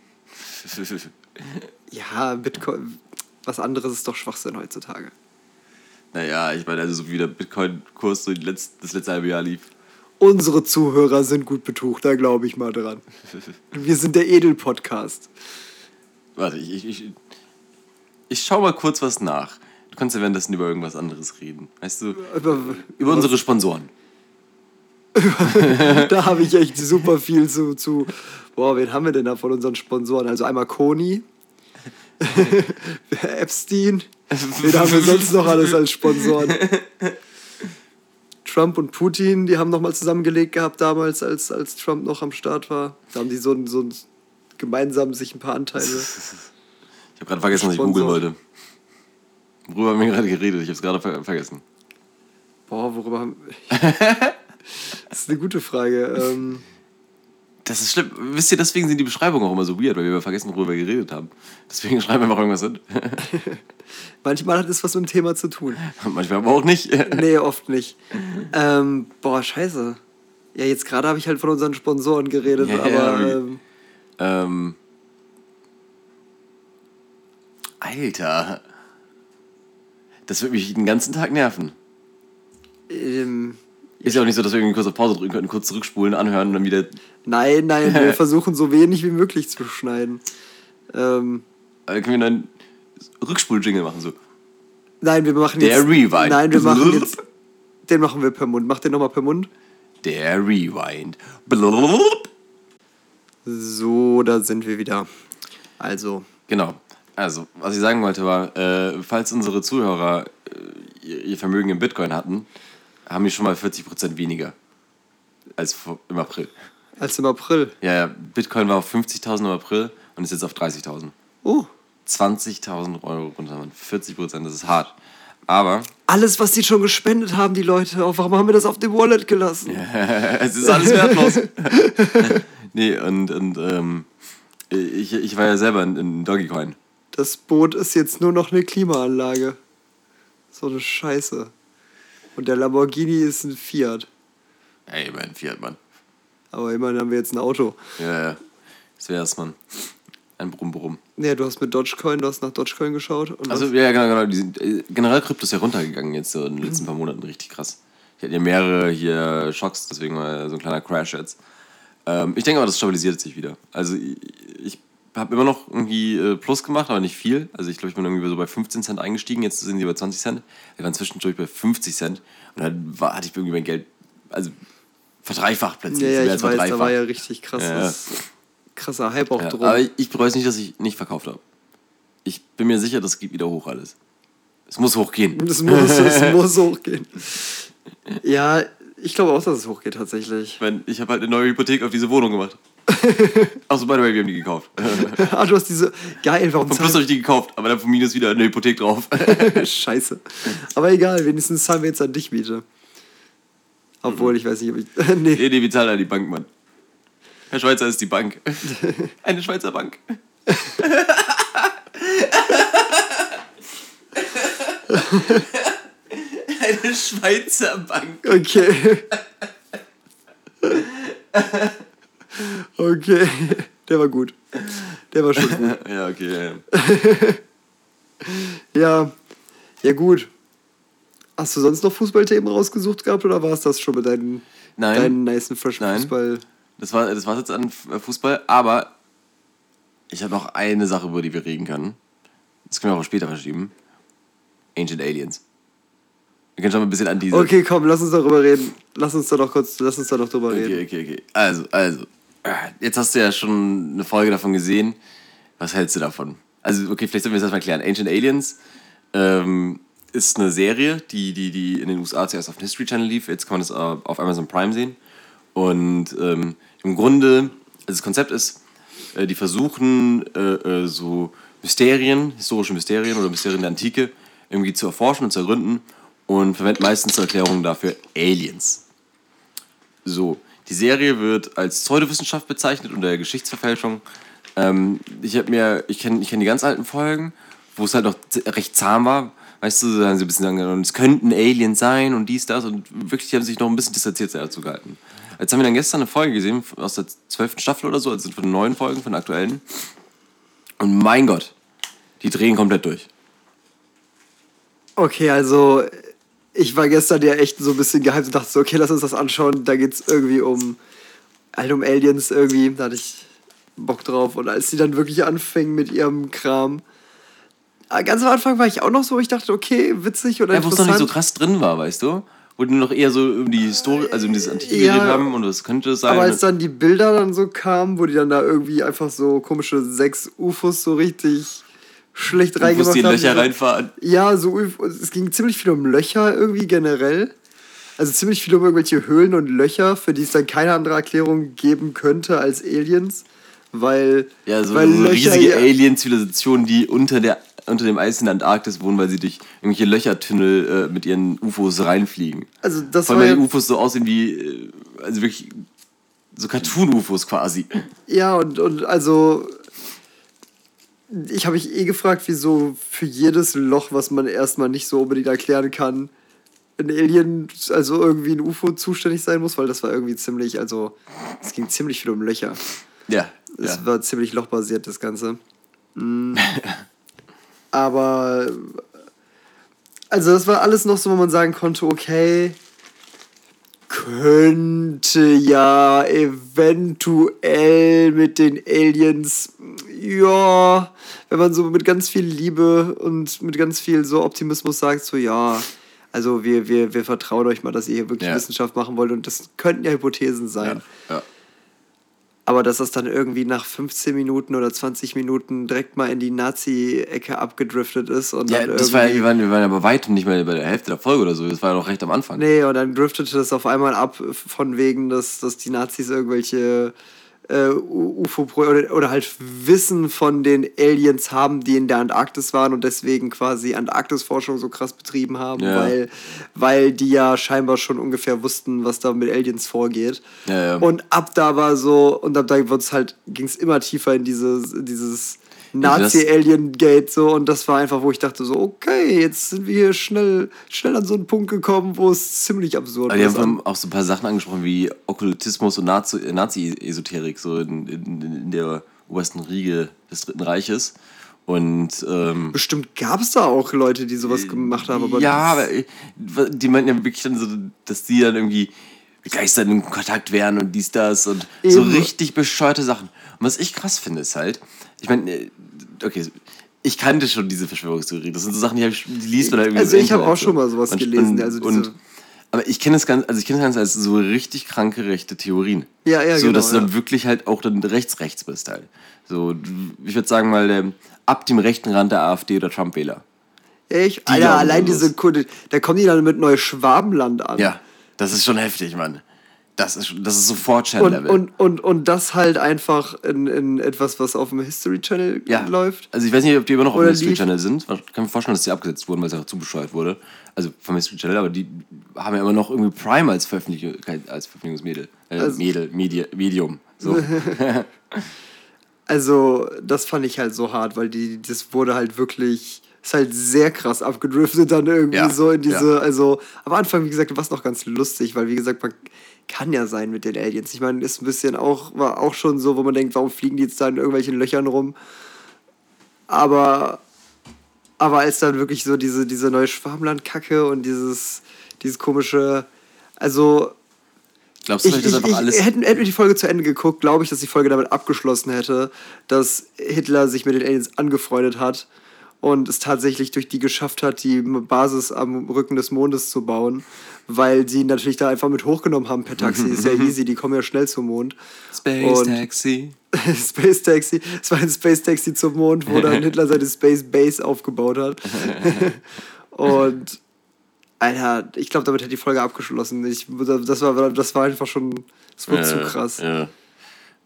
Speaker 1: Ja, Bitcoin, was anderes ist doch Schwachsinn heutzutage.
Speaker 2: naja, ich meine, also so wie der Bitcoin-Kurs so das letzte halbe Jahr lief.
Speaker 1: Unsere Zuhörer sind gut betucht, da glaube ich mal dran. Wir sind der Edel-Podcast.
Speaker 2: Warte, ich, ich, ich, ich schau mal kurz was nach. Du kannst ja währenddessen über irgendwas anderes reden. Weißt du,
Speaker 1: Über,
Speaker 2: über unsere Sponsoren.
Speaker 1: Da habe ich echt super viel zu, zu. Boah, wen haben wir denn da von unseren Sponsoren? Also einmal Koni, Epstein. Wen haben wir sonst noch alles als Sponsoren? Trump und Putin, die haben nochmal zusammengelegt gehabt damals, als, als Trump noch am Start war. Da haben die so, so ein- gemeinsam sich ein paar Anteile.
Speaker 2: Ich habe gerade vergessen, was ich googeln wollte. Worüber haben wir gerade geredet? Ich habe es gerade ver vergessen.
Speaker 1: Boah, worüber haben. Das ist eine gute Frage. Ähm,
Speaker 2: Das ist schlimm. Wisst ihr, deswegen sind die Beschreibungen auch immer so weird, weil wir vergessen, worüber wir geredet haben. Deswegen schreiben wir einfach irgendwas hin.
Speaker 1: manchmal hat es was mit dem Thema zu tun.
Speaker 2: Manchmal aber auch nicht.
Speaker 1: Nee, oft nicht. Ähm, boah, scheiße. Ja, jetzt gerade habe ich halt von unseren Sponsoren geredet,
Speaker 2: Ja,
Speaker 1: aber
Speaker 2: wie-
Speaker 1: ähm,
Speaker 2: ähm. Alter. Das wird mich den ganzen Tag nerven.
Speaker 1: ähm,
Speaker 2: Ist ja auch nicht so, dass wir irgendwie kurz auf Pause drücken könnten, kurz zurückspulen, anhören und dann wieder.
Speaker 1: Nein, nein, wir versuchen so wenig wie möglich zu schneiden. Ähm,
Speaker 2: Äh, können wir einen Rückspul-Jingle machen, so.
Speaker 1: nein, wir machen
Speaker 2: Der
Speaker 1: jetzt.
Speaker 2: Rewind.
Speaker 1: Nein, wir machen jetzt. Den machen wir per Mund. Mach den nochmal per Mund.
Speaker 2: Der Rewind. Blub.
Speaker 1: So, da sind wir wieder. Also,
Speaker 2: Genau. Also, was ich sagen wollte war, äh, falls unsere Zuhörer äh, ihr, Vermögen in Bitcoin hatten, haben die schon mal 40% weniger als im April.
Speaker 1: Als im April.
Speaker 2: Ja, ja, Bitcoin war auf 50.000 im April und ist jetzt auf 30.000.
Speaker 1: Oh,
Speaker 2: 20.000 Euro runter, Mann. 40%, das ist hart. Aber
Speaker 1: alles, was die schon gespendet haben, die Leute. Oh, warum haben wir das auf dem Wallet gelassen?
Speaker 2: es ist alles wertlos. nee, und, und ähm, ich, ich war ja selber in, in Dogecoin.
Speaker 1: Das Boot ist jetzt nur noch eine Klimaanlage. So eine Scheiße. Und der Lamborghini ist ein Fiat.
Speaker 2: Ey, mein Fiat, Mann.
Speaker 1: Aber immerhin haben wir jetzt ein Auto.
Speaker 2: Ja, ja. Das wär's, Mann. Ein Brumm-Brumm.
Speaker 1: Ja, du hast mit Dogecoin, du hast nach Dogecoin geschaut.
Speaker 2: Also,
Speaker 1: was?
Speaker 2: ja, genau, genau. Die sind, äh, generell Krypto ist ja runtergegangen jetzt so in den letzten paar Monaten richtig krass. Ich hatte ja mehrere hier Schocks, deswegen war so ein kleiner Crash jetzt. Ähm, ich denke aber, das stabilisiert sich wieder. Also, ich, ich habe immer noch irgendwie äh, Plus gemacht, aber nicht viel. Also, ich glaube, ich bin irgendwie so bei 15 Cent eingestiegen, jetzt sind sie bei 20 Cent. Wir waren zwischendurch bei 50 Cent und dann war, hatte ich irgendwie mein Geld, also verdreifacht plötzlich.
Speaker 1: ja, ja, ich weiß, da war ja richtig krasses, krasser Hype auch
Speaker 2: Ja,
Speaker 1: drum.
Speaker 2: aber ich, ich bereue es nicht, dass ich nicht verkauft habe. Ich bin mir sicher, das geht wieder hoch alles. Es muss hochgehen.
Speaker 1: Es muss, es muss hochgehen. Ja, ich glaube auch, dass es hochgeht tatsächlich.
Speaker 2: Ich, mein, ich habe halt eine neue Hypothek auf diese Wohnung gemacht. Achso, by the way, wir haben die gekauft.
Speaker 1: ah, du hast diese. Geil, warum
Speaker 2: Von Plus habe ich die gekauft, aber dann von Minus wieder eine Hypothek drauf.
Speaker 1: Scheiße. Aber egal, wenigstens zahlen wir jetzt an dich Miete. Obwohl, ich weiß nicht, ob ich. nee.
Speaker 2: nee, nee, wir zahlen an die Bank, Mann. Herr Schweizer ist die Bank. Eine Schweizer Bank. Eine Schweizer Bank.
Speaker 1: Okay. Okay. Der war gut. Der war schon gut.
Speaker 2: Ja, okay. Ja. Ja,
Speaker 1: gut. Hast du sonst noch Fußballthemen rausgesucht gehabt oder war es das schon mit deinen,
Speaker 2: Nein.
Speaker 1: deinen nice fresh
Speaker 2: Nein.
Speaker 1: Fußball?
Speaker 2: Das war das war's jetzt an F- Fußball, aber ich habe noch eine Sache, über die wir reden können. Das können wir auch später verschieben. Ancient Aliens. Wir können schon mal ein bisschen an diese.
Speaker 1: Okay, komm, lass uns darüber reden. Lass uns da noch kurz, lass uns da noch drüber reden.
Speaker 2: okay, okay, okay. Also, also. äh, Jetzt hast du ja schon eine Folge davon gesehen. Was hältst du davon? Also, okay, vielleicht sollten wir das erstmal klären. Ancient Aliens ähm, ist eine Serie, die, die, die in den USA zuerst auf dem History Channel lief. Jetzt kann man das äh, auf Amazon Prime sehen. Und ähm, im Grunde, also das Konzept ist, äh, die versuchen äh, äh, so Mysterien, historische Mysterien oder Mysterien der Antike irgendwie zu erforschen und zu ergründen und verwenden meistens zur Erklärung dafür Aliens. So, die Serie wird als Pseudowissenschaft bezeichnet unter Geschichtsverfälschung. Ähm, ich ich kenne ich kenn die ganz alten Folgen, wo es halt noch recht zahm war. Weißt du, haben sie ein bisschen angenommen, es könnten Aliens sein und dies, das und wirklich haben sich noch ein bisschen distanziert dazu gehalten. Jetzt haben wir dann gestern eine Folge gesehen aus der zwölften Staffel oder so, also von neun Folgen, von den aktuellen. Und mein Gott, die drehen komplett durch.
Speaker 1: Okay, also ich war gestern ja echt so ein bisschen gehypt und dachte so, okay, lass uns das anschauen. Da geht's irgendwie um, halt um Aliens irgendwie. Da hatte ich Bock drauf. Und als die dann wirklich anfingen mit ihrem Kram, ganz am Anfang war ich auch noch so, ich dachte, okay, witzig oder
Speaker 2: Ja, wo es noch
Speaker 1: interessant.
Speaker 2: nicht so krass drin war, weißt du? Wo die noch eher so um die Historie, also um dieses Antike
Speaker 1: Ja.
Speaker 2: geredet haben und was könnte es sein.
Speaker 1: Aber als dann die Bilder dann so kamen, wo die dann da irgendwie einfach so komische sechs UFOs so richtig schlecht
Speaker 2: Ufos,
Speaker 1: reingemacht
Speaker 2: die in
Speaker 1: haben.
Speaker 2: Löcher
Speaker 1: so,
Speaker 2: reinfahren.
Speaker 1: Ja, so es ging ziemlich viel um Löcher irgendwie generell. Also ziemlich viel um irgendwelche Höhlen und Löcher, für die es dann keine andere Erklärung geben könnte als Aliens. Weil,
Speaker 2: Ja, so,
Speaker 1: weil
Speaker 2: so riesige
Speaker 1: ja-
Speaker 2: Alien-Zivilisationen, die unter, der, unter dem Eis in der Antarktis wohnen, weil sie durch irgendwelche Löchertunnel äh, mit ihren UFOs reinfliegen.
Speaker 1: Also das
Speaker 2: Vor allem,
Speaker 1: ja,
Speaker 2: weil die UFOs so aussehen wie, äh, also wirklich so Cartoon-UFOs quasi.
Speaker 1: ja und, und also ich habe mich eh gefragt, wieso für jedes Loch, was man erstmal nicht so unbedingt erklären kann, ein Alien, also irgendwie ein UFO zuständig sein muss, weil das war irgendwie ziemlich, also es ging ziemlich viel um Löcher.
Speaker 2: Ja,
Speaker 1: Es
Speaker 2: ja.
Speaker 1: war ziemlich lochbasiert, das Ganze. Mm. Aber, also das war alles noch so, wo man sagen konnte, okay, könnte ja eventuell mit den Aliens, ja, wenn man so mit ganz viel Liebe und mit ganz viel so Optimismus sagt, so ja, also wir, wir, wir vertrauen euch mal, dass ihr hier wirklich
Speaker 2: Ja.
Speaker 1: Wissenschaft machen wollt und das könnten ja Hypothesen sein.
Speaker 2: ja, ja.
Speaker 1: Aber dass das dann irgendwie nach 15 Minuten oder 20 Minuten direkt mal in die Nazi-Ecke abgedriftet ist und
Speaker 2: Ja,
Speaker 1: dann
Speaker 2: das war, wir, waren, wir waren ja bei weitem nicht mehr bei der Hälfte der Folge oder so. Das war ja noch recht am Anfang.
Speaker 1: Nee, und dann driftete das auf einmal ab von wegen, dass, dass die Nazis irgendwelche äh, UFO oder, oder halt Wissen von den Aliens haben, die in der Antarktis waren und deswegen quasi Antarktisforschung so krass betrieben haben, ja. weil, weil die ja scheinbar schon ungefähr wussten, was da mit Aliens vorgeht. Ja, ja. Und ab da war so, und ab da halt, ging es immer tiefer in dieses, dieses Nazi-Alien-Gate so und das war einfach, wo ich dachte so, okay, jetzt sind wir hier schnell, schnell an so einen Punkt gekommen, wo es ziemlich absurd
Speaker 2: ist. Wir haben auch so ein paar Sachen angesprochen wie Okkultismus und Nazi-Esoterik so in, in, in der obersten Riege des Dritten Reiches. Und, ähm,
Speaker 1: Bestimmt gab es da auch Leute, die sowas gemacht haben.
Speaker 2: Aber ja, aber die meinten ja wirklich dann so, dass die dann irgendwie begeistert in Kontakt wären und dies, das und Eben. so richtig bescheuerte Sachen. Und was ich krass finde, ist halt, ich meine, äh, okay, ich kannte schon diese Verschwörungstheorie. Das sind so Sachen, die, ich, die liest man da irgendwie.
Speaker 1: Also ich habe auch schon mal sowas und, gelesen.
Speaker 2: Und,
Speaker 1: also
Speaker 2: und, aber ich kenne es ganz, also ich kenne es als so richtig kranke rechte Theorien. Ja, ja, so, genau. So, dass du dann wirklich halt auch dann rechts rechts bist halt. So, ich würde sagen mal der, ab dem rechten Rand der AfD oder Trump-Wähler.
Speaker 1: Ich, Alter, allein diese Kunde, da kommen die dann mit Neuschwabenland an.
Speaker 2: Ja, das ist schon heftig, Mann. Das ist, das ist sofort
Speaker 1: Channel-Level. Und, und, und, und das halt einfach in, in etwas, was auf dem History Channel ja. läuft.
Speaker 2: Also ich weiß nicht, ob die immer noch auf dem History Channel sind. Ich kann mir vorstellen, dass die abgesetzt wurden, weil es auch zu bescheuert wurde. Also vom History Channel, aber die haben ja immer noch irgendwie Prime als, Veröffentlichung, als Veröffentlichungsmedel. Äh, also, Medel, Medi Medium. So.
Speaker 1: also das fand ich halt so hart, weil die, das wurde halt wirklich ist halt sehr krass abgedriftet dann irgendwie ja, so in diese, ja. also am Anfang, wie gesagt, war es noch ganz lustig, weil wie gesagt, man kann ja sein mit den Aliens. Ich meine, ist ein bisschen auch, war auch schon so, wo man denkt, warum fliegen die jetzt da in irgendwelchen Löchern rum? Aber, aber als dann wirklich so diese, diese neue Schwarmlandkacke und dieses, dieses komische, also. Glaubst du, ich, das einfach alles. Hätten, hätten wir die Folge zu Ende geguckt, glaube ich, dass die Folge damit abgeschlossen hätte, dass Hitler sich mit den Aliens angefreundet hat und es tatsächlich durch die geschafft hat, die Basis am Rücken des Mondes zu bauen, weil sie natürlich da einfach mit hochgenommen haben per Taxi. Ist ja easy, die kommen ja schnell zum Mond. Space und Taxi. Space Taxi. Es war ein Space Taxi zum Mond, wo dann Hitler seine Space Base aufgebaut hat. und Alter, ich glaube, damit hätte die Folge abgeschlossen. Ich, das, war, das war einfach schon. Das wurde ja, zu krass.
Speaker 2: Ja.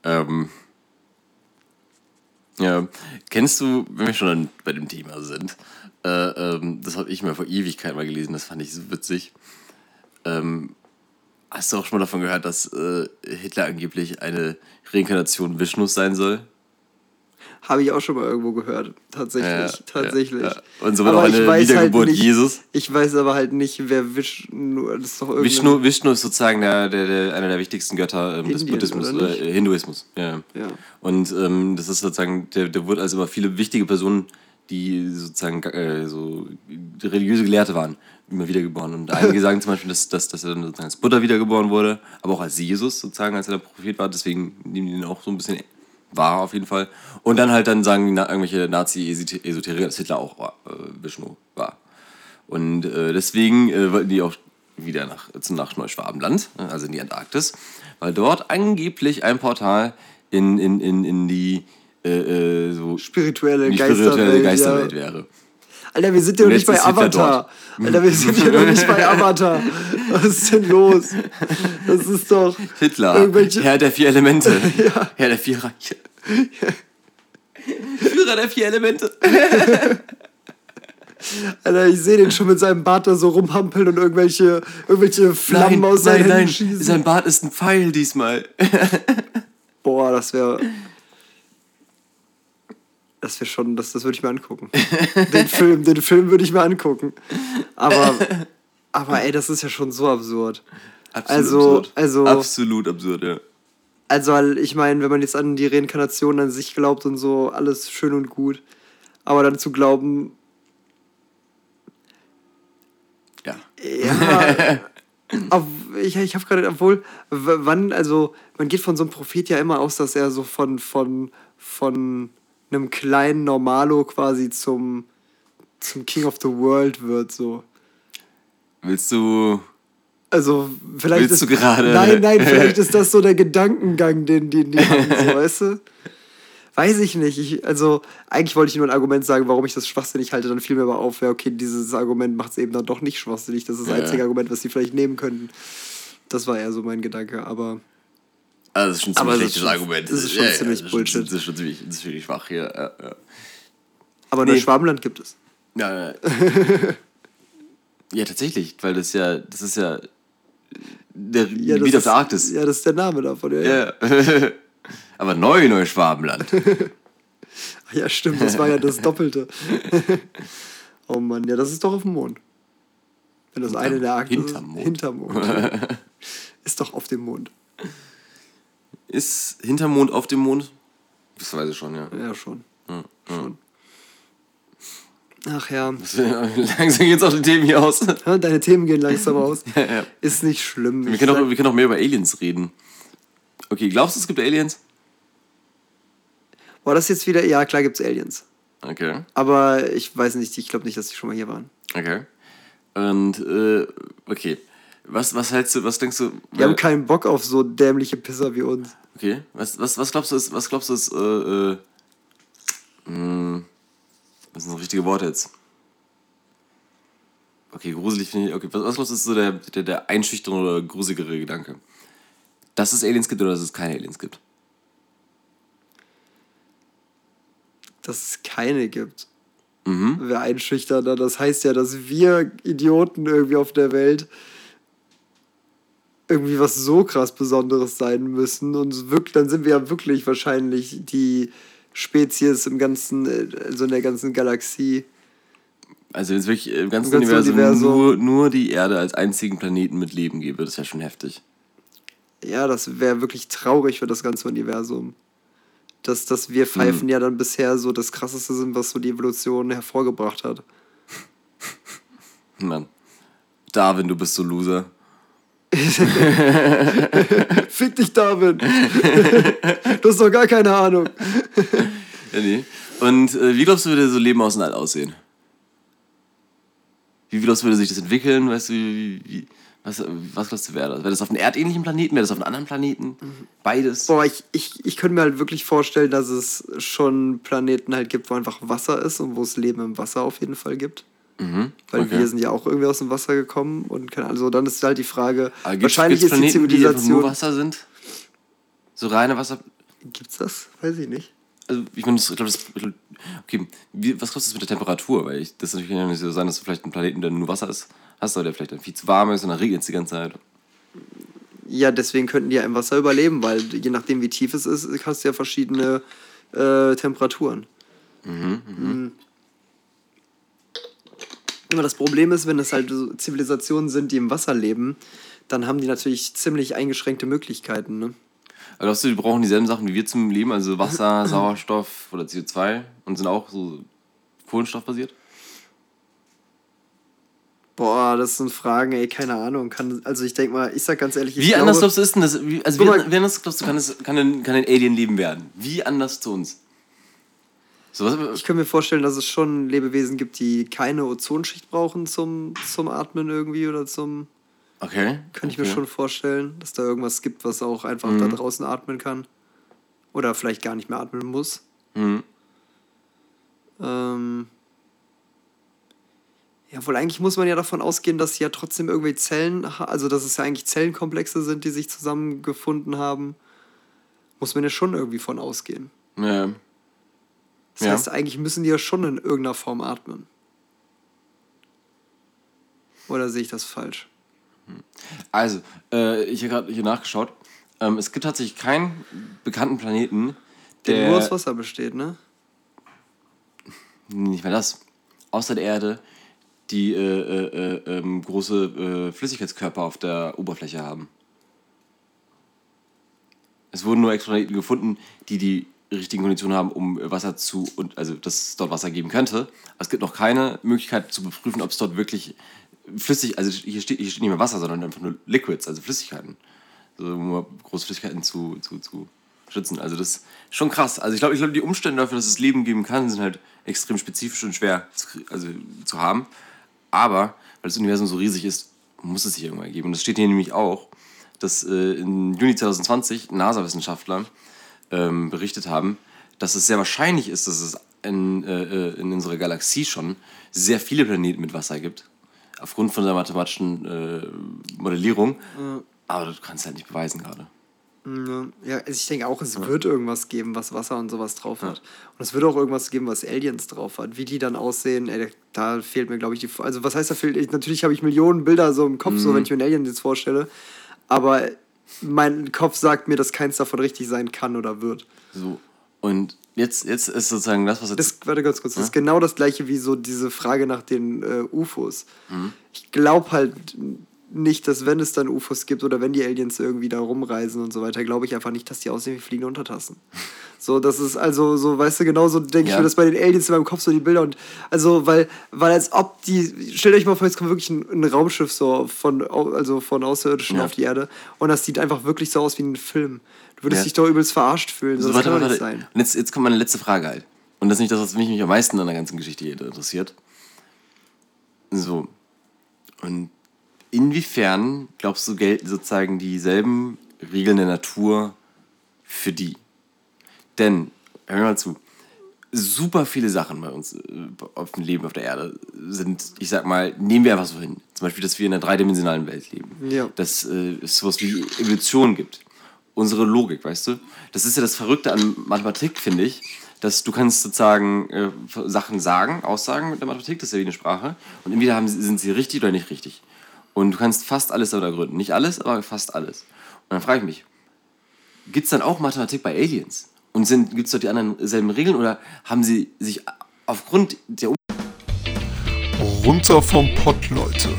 Speaker 2: Ähm, ja, kennst du, wenn wir schon bei dem Thema sind, äh, ähm, das habe ich mal vor Ewigkeit mal gelesen, das fand ich so witzig. Ähm, hast du auch schon mal davon gehört, dass äh, Hitler angeblich eine Reinkarnation Vishnus sein soll?
Speaker 1: Habe ich auch schon mal irgendwo gehört. Tatsächlich. Ja, tatsächlich. Ja, ja.
Speaker 2: Und somit auch eine Wiedergeburt
Speaker 1: halt
Speaker 2: nicht, Jesus.
Speaker 1: Ich weiß aber halt nicht, wer Vishnu das ist. Doch
Speaker 2: Vishnu, Vishnu ist sozusagen der, der, der, einer der wichtigsten Götter ähm, des Buddhismus, oder äh, Hinduismus. Ja. ja. Und ähm, das ist sozusagen, der, der wurde also immer viele wichtige Personen, die sozusagen äh, so religiöse Gelehrte waren, immer wiedergeboren. Und einige sagen zum Beispiel, dass, dass, dass er dann sozusagen als Buddha wiedergeboren wurde, aber auch als Jesus sozusagen, als er der Prophet war. Deswegen nehmen die ihn auch so ein bisschen war auf jeden Fall. Und dann halt dann sagen irgendwelche Nazi-Esoteriker, dass Hitler auch war, äh, Vishnu war. Und äh, deswegen äh, wollten die auch wieder nach, nach Neuschwabenland, ne, also in die Antarktis, weil dort angeblich ein Portal in, in, in, in die äh, äh so
Speaker 1: spirituelle, die Geisterwelt, Geisterwelt ja. wäre. Alter, wir sind ja noch nicht bei Avatar. Alter, wir sind ja noch nicht bei Avatar. Was ist denn los? Das ist doch.
Speaker 2: Hitler, Herr der vier Elemente. ja. Herr der vier Reiche. Führer der vier Elemente.
Speaker 1: Alter, ich sehe den schon mit seinem Bart da so rumhampeln und irgendwelche, irgendwelche Flammen nein, aus seinen nein, Händen schießen.
Speaker 2: Sein Bart ist ein Pfeil diesmal.
Speaker 1: Boah, das wäre. Das wäre schon, das, das würde ich mir angucken. den Film, den Film würde ich mir angucken. Aber, aber ey, das ist ja schon so absurd. Absolut also, absurd. Also,
Speaker 2: Absolut absurd, ja.
Speaker 1: Also, ich meine, wenn man jetzt an die Reinkarnation an sich glaubt und so, alles schön und gut. Aber dann zu glauben.
Speaker 2: Ja.
Speaker 1: Ja. auf, ich ich habe gerade, obwohl, wann, also, man geht von so einem Prophet ja immer aus, dass er so von, von, von einem kleinen Normalo quasi zum, zum King of the World wird, so.
Speaker 2: Willst du.
Speaker 1: Also, vielleicht
Speaker 2: Willst ist. Du gerade?
Speaker 1: Nein, nein, vielleicht ist das so der Gedankengang, den, den die haben, so, weißt du? Weiß ich nicht. Ich, also, eigentlich wollte ich nur ein Argument sagen, warum ich das schwachsinnig halte. Dann fiel mir aber auf, ja, okay, dieses Argument macht es eben dann doch nicht schwachsinnig. Das ist das ja. einzige Argument, was sie vielleicht nehmen könnten. Das war eher so mein Gedanke, aber.
Speaker 2: Also das ist schon ein ziemlich
Speaker 1: ist
Speaker 2: schlechtes Argument.
Speaker 1: das ist schon ziemlich
Speaker 2: das ist schon-
Speaker 1: Bullshit.
Speaker 2: Das ist schon ziemlich, das ist ziemlich schwach hier. Ja, ja.
Speaker 1: Aber
Speaker 2: Nee.
Speaker 1: Neuschwabenland gibt es.
Speaker 2: Ja, ja. ja, tatsächlich, weil das ja, das ist ja der
Speaker 1: Ja,
Speaker 2: Gebiet auf
Speaker 1: ist,
Speaker 2: der Arktis.
Speaker 1: Ja, das ist der Name davon. Ja, ja.
Speaker 2: Aber neu Neuschwabenland.
Speaker 1: Ach ja stimmt, das war ja das Doppelte. oh Mann, ja, das ist doch auf dem Mond. Wenn das eine in der Arktis
Speaker 2: hinterm Mond.
Speaker 1: ist. Hinterm Mond. ist doch auf dem Mond.
Speaker 2: Ist hinterm Mond auf dem Mond? Das weiß ich schon, ja.
Speaker 1: Ja, schon. schon. Ach ja.
Speaker 2: Langsam geht's auf die Themen hier aus.
Speaker 1: Ja, Deine Themen gehen langsam aus.
Speaker 2: Ja, ja.
Speaker 1: Ist nicht schlimm.
Speaker 2: Wir können, auch, wir können auch mehr über Aliens reden. Okay, glaubst du, es gibt Aliens?
Speaker 1: Boah, das ist jetzt wieder. Ja, klar gibt's Aliens.
Speaker 2: Okay,
Speaker 1: Aber ich weiß nicht, ich glaube nicht, dass die schon mal hier waren.
Speaker 2: okay. Und, äh, okay. Was, was hältst du, was denkst du?
Speaker 1: Die haben keinen Bock auf so dämliche Pisser wie uns.
Speaker 2: Okay, was, was, was glaubst du ist, was glaubst du ist, äh, äh, mh, was sind das richtige Worte jetzt? Okay, gruselig finde ich, okay, was, was glaubst du ist so der, der, der einschüchternde oder gruseligere Gedanke? Dass es Aliens gibt oder dass es keine Aliens gibt?
Speaker 1: Dass es keine gibt.
Speaker 2: Mhm.
Speaker 1: Wäre einschüchternder. Das heißt ja, dass wir Idioten irgendwie auf der Welt irgendwie was so krass Besonderes sein müssen. Und wirklich, dann sind wir ja wirklich wahrscheinlich die Spezies im ganzen, äh, also in der ganzen Galaxie.
Speaker 2: Also wenn es wirklich im ganzen,
Speaker 1: Im ganzen
Speaker 2: Universum,
Speaker 1: Universum.
Speaker 2: Nur, nur die Erde als einzigen Planeten mit Leben gäbe, das wäre schon heftig.
Speaker 1: Ja, das wäre wirklich traurig für das ganze Universum. Dass, dass wir Pfeifen ja dann bisher so das Krasseste sind, was so die Evolution hervorgebracht hat.
Speaker 2: Mann. Darwin, du bist so Loser.
Speaker 1: Fick dich, David! du hast doch gar keine Ahnung.
Speaker 2: Ja, nee. Und äh, wie glaubst du, würde so Leben aus dem All aussehen? Wie glaubst du, würde sich das entwickeln? Weißt du, wie, wie, was, was glaubst du, wäre das? Wäre das auf einem erdähnlichen Planeten? Wäre das auf einem anderen Planeten? Beides?
Speaker 1: Boah, ich, ich, ich könnte mir halt wirklich vorstellen, dass es schon Planeten halt gibt, wo einfach Wasser ist und wo es Leben im Wasser auf jeden Fall gibt.
Speaker 2: Mhm.
Speaker 1: Weil
Speaker 2: okay.
Speaker 1: wir sind ja auch irgendwie aus dem Wasser gekommen und keine Ahnung. Also dann ist halt die Frage,
Speaker 2: Aber gibt's-
Speaker 1: wahrscheinlich ist die
Speaker 2: Planeten, die
Speaker 1: Zivilisation.
Speaker 2: nur Wasser sind? So reine Wasser?
Speaker 1: Gibt's das? Weiß ich nicht.
Speaker 2: Also, ich meine, das- ich glaube, das. Okay, wie, was glaubst du mit der Temperatur? Weil ich, das natürlich kann ja nicht so sein, dass du vielleicht einen Planeten, der nur Wasser ist, hast, oder der vielleicht dann viel zu warm ist und dann regnet es die ganze Zeit.
Speaker 1: Ja, deswegen könnten die ja im Wasser überleben, weil je nachdem, wie tief es ist, hast du ja verschiedene äh, Temperaturen. Mhm. Aber das Problem ist, wenn es halt so Zivilisationen sind, die im Wasser leben, dann haben die natürlich ziemlich eingeschränkte Möglichkeiten. Ne?
Speaker 2: Du, die brauchen dieselben Sachen wie wir zum Leben, also Wasser, Sauerstoff oder CO2 und sind auch so kohlenstoffbasiert?
Speaker 1: Boah, das sind Fragen, ey, keine Ahnung. Kann, also ich denke mal, ich sag ganz ehrlich, ich
Speaker 2: Wie
Speaker 1: glaube,
Speaker 2: anders glaubst du ist denn das? Wie, also wie, wie anders glaubst du kann, es, kann, ein, kann ein Alien Leben werden? Wie anders zu uns? So,
Speaker 1: Ich kann mir vorstellen, dass es schon Lebewesen gibt, die keine Ozonschicht brauchen zum, zum Atmen irgendwie oder zum.
Speaker 2: okay.
Speaker 1: Könnte ich
Speaker 2: okay.
Speaker 1: mir schon vorstellen, dass da irgendwas gibt, was auch einfach da draußen atmen kann. Oder vielleicht gar nicht mehr atmen muss.
Speaker 2: Mhm.
Speaker 1: Ähm ja, wohl eigentlich muss man ja davon ausgehen, dass sie ja trotzdem irgendwie Zellen, also dass es ja eigentlich Zellenkomplexe sind, die sich zusammengefunden haben. Muss man ja schon irgendwie von ausgehen.
Speaker 2: Ja.
Speaker 1: Das
Speaker 2: Ja.
Speaker 1: heißt, eigentlich müssen die ja schon in irgendeiner Form atmen. Oder sehe ich das falsch?
Speaker 2: Also, äh, ich habe gerade hier nachgeschaut. Ähm, es gibt tatsächlich keinen bekannten Planeten,
Speaker 1: Der
Speaker 2: der.
Speaker 1: nur aus Wasser besteht, ne?
Speaker 2: Nicht mehr das. Außer der Erde, die äh, äh, äh, ähm, große äh, Flüssigkeitskörper auf der Oberfläche haben. Es wurden nur Exoplaneten gefunden, die die richtigen Konditionen haben, um Wasser zu und also dass es dort Wasser geben könnte. Aber es gibt noch keine Möglichkeit zu beprüfen, ob es dort wirklich flüssig, also hier steht, hier steht nicht mehr Wasser, sondern einfach nur Liquids, also Flüssigkeiten. So, um große Flüssigkeiten zu, zu, zu schützen. Also das ist schon krass. Also ich glaube, ich glaube, die Umstände dafür, dass es Leben geben kann, sind halt extrem spezifisch und schwer zu, also, zu haben. Aber weil das Universum so riesig ist, muss es sich irgendwann geben. Und das steht hier nämlich auch, dass äh, im Juni 2020 NASA-Wissenschaftler ähm, berichtet haben, dass es sehr wahrscheinlich ist, dass es in, äh, äh, in unserer Galaxie schon sehr viele Planeten mit Wasser gibt. Aufgrund von der mathematischen äh, Modellierung. Aber du kannst halt nicht beweisen gerade.
Speaker 1: Ja, also ich denke auch, es wird irgendwas geben, was Wasser und sowas drauf hat. Und es wird auch irgendwas geben, was Aliens drauf hat. Wie die dann aussehen, ey, da fehlt mir, glaube ich, die. Also, was heißt da fehlt? Ich, natürlich habe ich Millionen Bilder so im Kopf, so
Speaker 2: Mhm.
Speaker 1: wenn ich mir einen Alien jetzt vorstelle. Aber mein Kopf sagt mir, dass keins davon richtig sein kann oder wird.
Speaker 2: So. Und jetzt, jetzt ist sozusagen das, was jetzt.
Speaker 1: Das, warte ganz kurz, das ist genau das gleiche wie so diese Frage nach den äh, UFOs.
Speaker 2: Mhm.
Speaker 1: Ich glaube halt nicht, dass wenn es dann UFOs gibt oder wenn die Aliens irgendwie da rumreisen und so weiter, glaube ich einfach nicht, dass die aussehen wie fliegende Untertassen. So, das ist also so, weißt du, genauso denke ich
Speaker 2: Ja.
Speaker 1: mir das bei den Aliens in meinem Kopf so die Bilder und also, weil, weil als ob die, stellt euch mal vor, jetzt kommt wirklich ein, ein Raumschiff so von, also von Außerirdischen
Speaker 2: Ja.
Speaker 1: auf die Erde und das sieht einfach wirklich so aus wie ein Film. Du würdest
Speaker 2: Ja.
Speaker 1: dich doch übelst verarscht fühlen. So,
Speaker 2: So,
Speaker 1: das
Speaker 2: warte,
Speaker 1: kann
Speaker 2: warte,
Speaker 1: nicht
Speaker 2: warte.
Speaker 1: sein.
Speaker 2: Und jetzt, jetzt kommt meine letzte Frage halt. Und das ist nicht das, was mich, mich am meisten an der ganzen Geschichte hier interessiert. So. Und inwiefern, glaubst du, gelten sozusagen dieselben Regeln der Natur für die? Denn, hör mir mal zu, super viele Sachen bei uns äh, auf dem Leben auf der Erde sind, ich sag mal, nehmen wir einfach so hin. Zum Beispiel, dass wir in einer dreidimensionalen Welt leben.
Speaker 1: Ja.
Speaker 2: Dass äh, es sowas wie Evolution gibt. Unsere Logik, weißt du? Das ist ja das Verrückte an Mathematik, finde ich, dass du kannst sozusagen äh, Sachen sagen, Aussagen mit der Mathematik, das ist ja wie eine Sprache, und entweder haben, sind sie richtig oder nicht richtig. Und du kannst fast alles darüber gründen. Nicht alles, aber fast alles. Und dann frage ich mich, Gibt es dann auch Mathematik bei Aliens? Und gibt es dort die anderen selben Regeln oder haben sie sich aufgrund der Um-
Speaker 3: Runter vom Pott, Leute.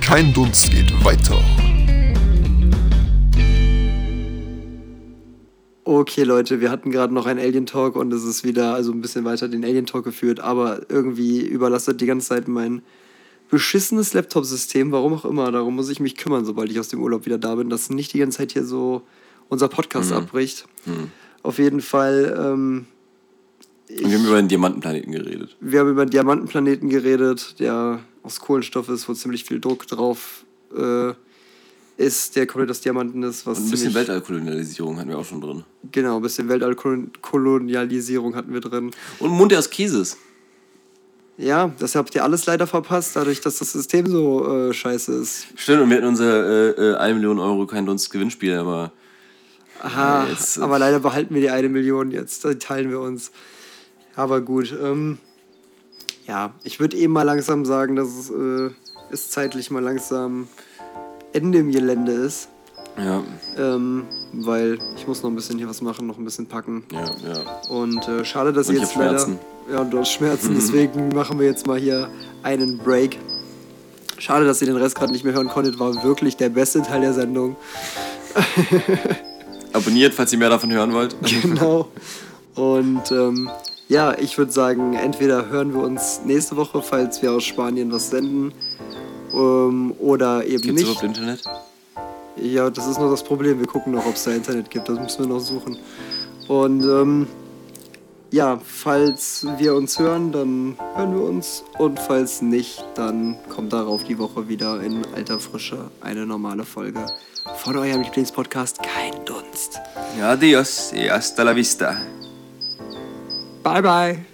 Speaker 3: Kein Dunst geht weiter.
Speaker 1: Okay, Leute, wir hatten gerade noch einen Alien-Talk und es ist wieder also ein bisschen weiter den Alien-Talk geführt, aber irgendwie überlastet die ganze Zeit mein beschissenes Laptop-System, warum auch immer. Darum muss ich mich kümmern, sobald ich aus dem Urlaub wieder da bin, dass nicht die ganze Zeit hier so unser Podcast abbricht. Auf jeden Fall, ähm,
Speaker 2: Und wir haben über den Diamantenplaneten geredet.
Speaker 1: wir haben über einen Diamantenplaneten geredet, der aus Kohlenstoff ist, wo ziemlich viel Druck drauf äh, ist, der komplett aus Diamanten ist. Was
Speaker 2: Und ein bisschen Weltallkolonialisierung hatten wir auch schon drin.
Speaker 1: Genau, ein bisschen Weltallkolonialisierung hatten wir drin.
Speaker 2: Und der aus Käse ist.
Speaker 1: Ja, das habt ihr alles leider verpasst, dadurch, dass das System so äh, scheiße ist.
Speaker 2: Stimmt, und wir hatten unser äh, äh, 1 Million Euro kein Dunst Gewinnspiel, aber
Speaker 1: Aha,
Speaker 2: Ja, jetzt, äh,
Speaker 1: aber leider behalten wir die eine Million jetzt, die teilen wir uns. Aber gut, ähm, ja, ich würde eben mal langsam sagen, dass es, äh, es zeitlich mal langsam Ende im Gelände ist.
Speaker 2: Ja,
Speaker 1: Ähm, weil ich muss noch ein bisschen hier was machen, noch ein bisschen packen.
Speaker 2: ja, ja.
Speaker 1: Und äh, schade, dass
Speaker 2: Und
Speaker 1: ihr
Speaker 2: ich
Speaker 1: jetzt leider.
Speaker 2: Schmerzen.
Speaker 1: Ja, und du hast Schmerzen, deswegen machen wir jetzt mal hier einen Break. Schade, dass ihr den Rest gerade nicht mehr hören konntet, war wirklich der beste Teil der Sendung.
Speaker 2: Abonniert, falls ihr mehr davon hören wollt.
Speaker 1: Genau. Und ähm, ja, ich würde sagen, entweder hören wir uns nächste Woche, falls wir aus Spanien was senden, ähm, oder eben
Speaker 2: Gibt's
Speaker 1: nicht.
Speaker 2: überhaupt Internet?
Speaker 1: Ja, das ist noch das Problem. Wir gucken noch, ob es da Internet gibt. Das müssen wir noch suchen. Und ähm, ja, falls wir uns hören, dann hören wir uns. Und falls nicht, dann kommt darauf die Woche wieder in alter Frische eine normale Folge von eurem Lieblingspodcast Kein Dunst.
Speaker 2: Adios y hasta la vista.
Speaker 1: Bye, bye.